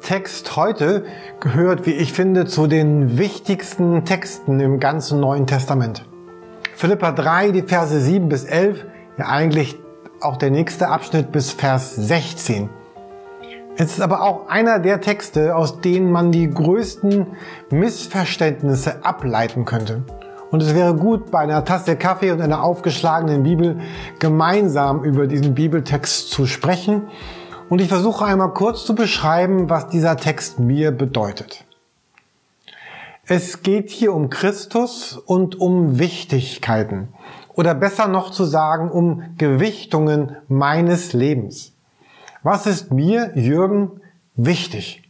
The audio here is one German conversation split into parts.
Text heute gehört, wie ich finde, zu den wichtigsten Texten im ganzen Neuen Testament. Philippa 3, die Verse 7 bis 11, ja eigentlich auch der nächste Abschnitt bis Vers 16. Es ist aber auch einer der Texte, aus denen man die größten Missverständnisse ableiten könnte. Und es wäre gut, bei einer Tasse Kaffee und einer aufgeschlagenen Bibel gemeinsam über diesen Bibeltext zu sprechen. Und ich versuche einmal kurz zu beschreiben, was dieser Text mir bedeutet. Es geht hier um Christus und um Wichtigkeiten. Oder besser noch zu sagen, um Gewichtungen meines Lebens. Was ist mir, Jürgen, wichtig?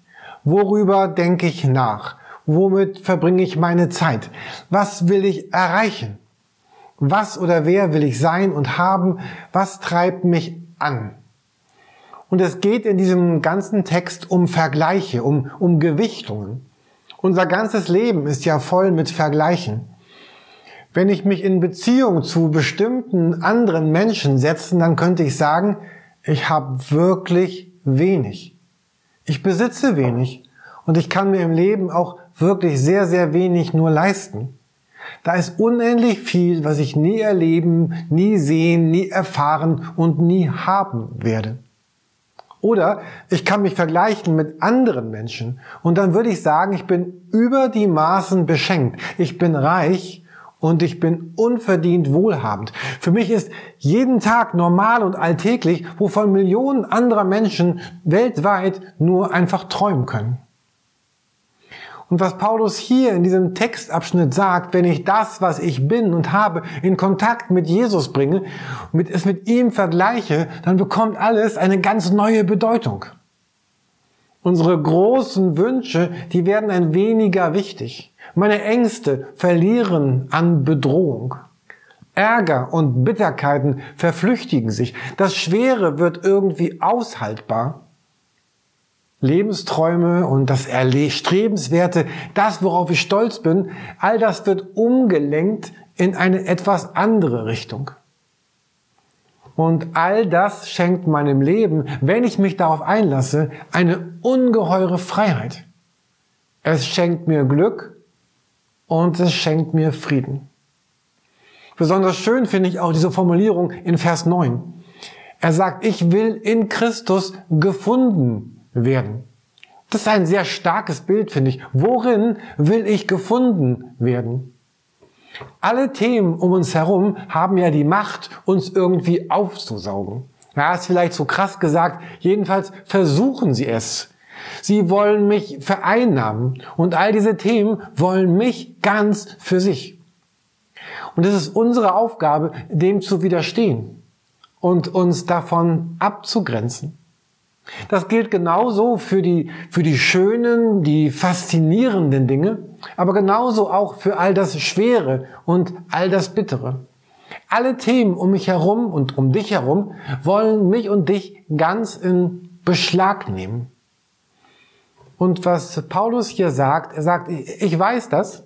Worüber denke ich nach? Womit verbringe ich meine Zeit? Was will ich erreichen? Was oder wer will ich sein und haben? Was treibt mich an? Und es geht in diesem ganzen Text um Vergleiche, um, um Gewichtungen. Unser ganzes Leben ist ja voll mit Vergleichen. Wenn ich mich in Beziehung zu bestimmten anderen Menschen setzen, dann könnte ich sagen, ich habe wirklich wenig. Ich besitze wenig und ich kann mir im Leben auch wirklich sehr, sehr wenig nur leisten. Da ist unendlich viel, was ich nie erleben, nie sehen, nie erfahren und nie haben werde. Oder ich kann mich vergleichen mit anderen Menschen und dann würde ich sagen, ich bin über die Maßen beschenkt. Ich bin reich und ich bin unverdient wohlhabend. Für mich ist jeden Tag normal und alltäglich, wovon Millionen anderer Menschen weltweit nur einfach träumen können. Und was Paulus hier in diesem Textabschnitt sagt, wenn ich das, was ich bin und habe, in Kontakt mit Jesus bringe, mit, es mit ihm vergleiche, dann bekommt alles eine ganz neue Bedeutung. Unsere großen Wünsche, die werden ein weniger wichtig. Meine Ängste verlieren an Bedrohung. Ärger und Bitterkeiten verflüchtigen sich. Das Schwere wird irgendwie aushaltbar. Lebensträume und das Erstrebenswerte, das, worauf ich stolz bin, all das wird umgelenkt in eine etwas andere Richtung. Und all das schenkt meinem Leben, wenn ich mich darauf einlasse, eine ungeheure Freiheit. Es schenkt mir Glück und es schenkt mir Frieden. Besonders schön finde ich auch diese Formulierung in Vers 9. Er sagt, ich will in Christus gefunden werden. Das ist ein sehr starkes Bild, finde ich. Worin will ich gefunden werden? Alle Themen um uns herum haben ja die Macht, uns irgendwie aufzusaugen. Ja, ist vielleicht so krass gesagt. Jedenfalls versuchen sie es. Sie wollen mich vereinnahmen. Und all diese Themen wollen mich ganz für sich. Und es ist unsere Aufgabe, dem zu widerstehen und uns davon abzugrenzen. Das gilt genauso für die, für die schönen, die faszinierenden Dinge, aber genauso auch für all das Schwere und all das Bittere. Alle Themen um mich herum und um dich herum wollen mich und dich ganz in Beschlag nehmen. Und was Paulus hier sagt, er sagt, ich weiß das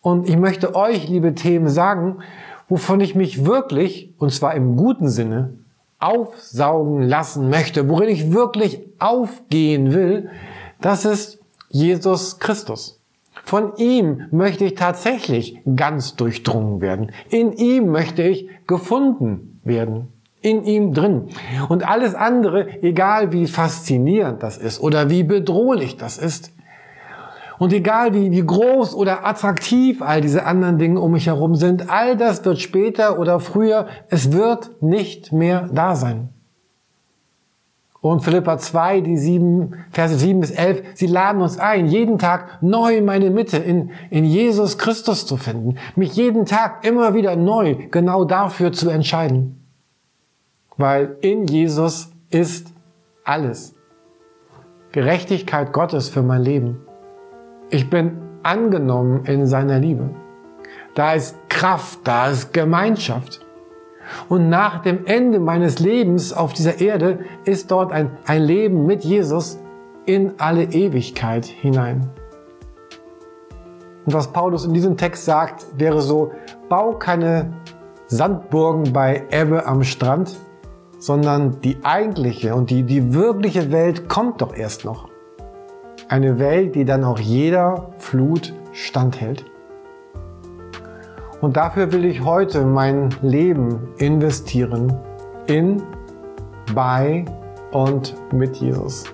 und ich möchte euch, liebe Themen, sagen, wovon ich mich wirklich, und zwar im guten Sinne, aufsaugen lassen möchte, worin ich wirklich aufgehen will, das ist Jesus Christus. Von ihm möchte ich tatsächlich ganz durchdrungen werden. In ihm möchte ich gefunden werden. In ihm drin. Und alles andere, egal wie faszinierend das ist oder wie bedrohlich das ist, und egal wie, wie groß oder attraktiv all diese anderen Dinge um mich herum sind, all das wird später oder früher, es wird nicht mehr da sein. Und Philippa 2, die sieben, Verse 7 bis 11, sie laden uns ein, jeden Tag neu meine Mitte in, in Jesus Christus zu finden, mich jeden Tag immer wieder neu genau dafür zu entscheiden. Weil in Jesus ist alles. Gerechtigkeit Gottes für mein Leben. Ich bin angenommen in seiner Liebe. Da ist Kraft, da ist Gemeinschaft. Und nach dem Ende meines Lebens auf dieser Erde ist dort ein, ein Leben mit Jesus in alle Ewigkeit hinein. Und was Paulus in diesem Text sagt, wäre so, bau keine Sandburgen bei Ebbe am Strand, sondern die eigentliche und die, die wirkliche Welt kommt doch erst noch. Eine Welt, die dann auch jeder Flut standhält. Und dafür will ich heute mein Leben investieren in, bei und mit Jesus.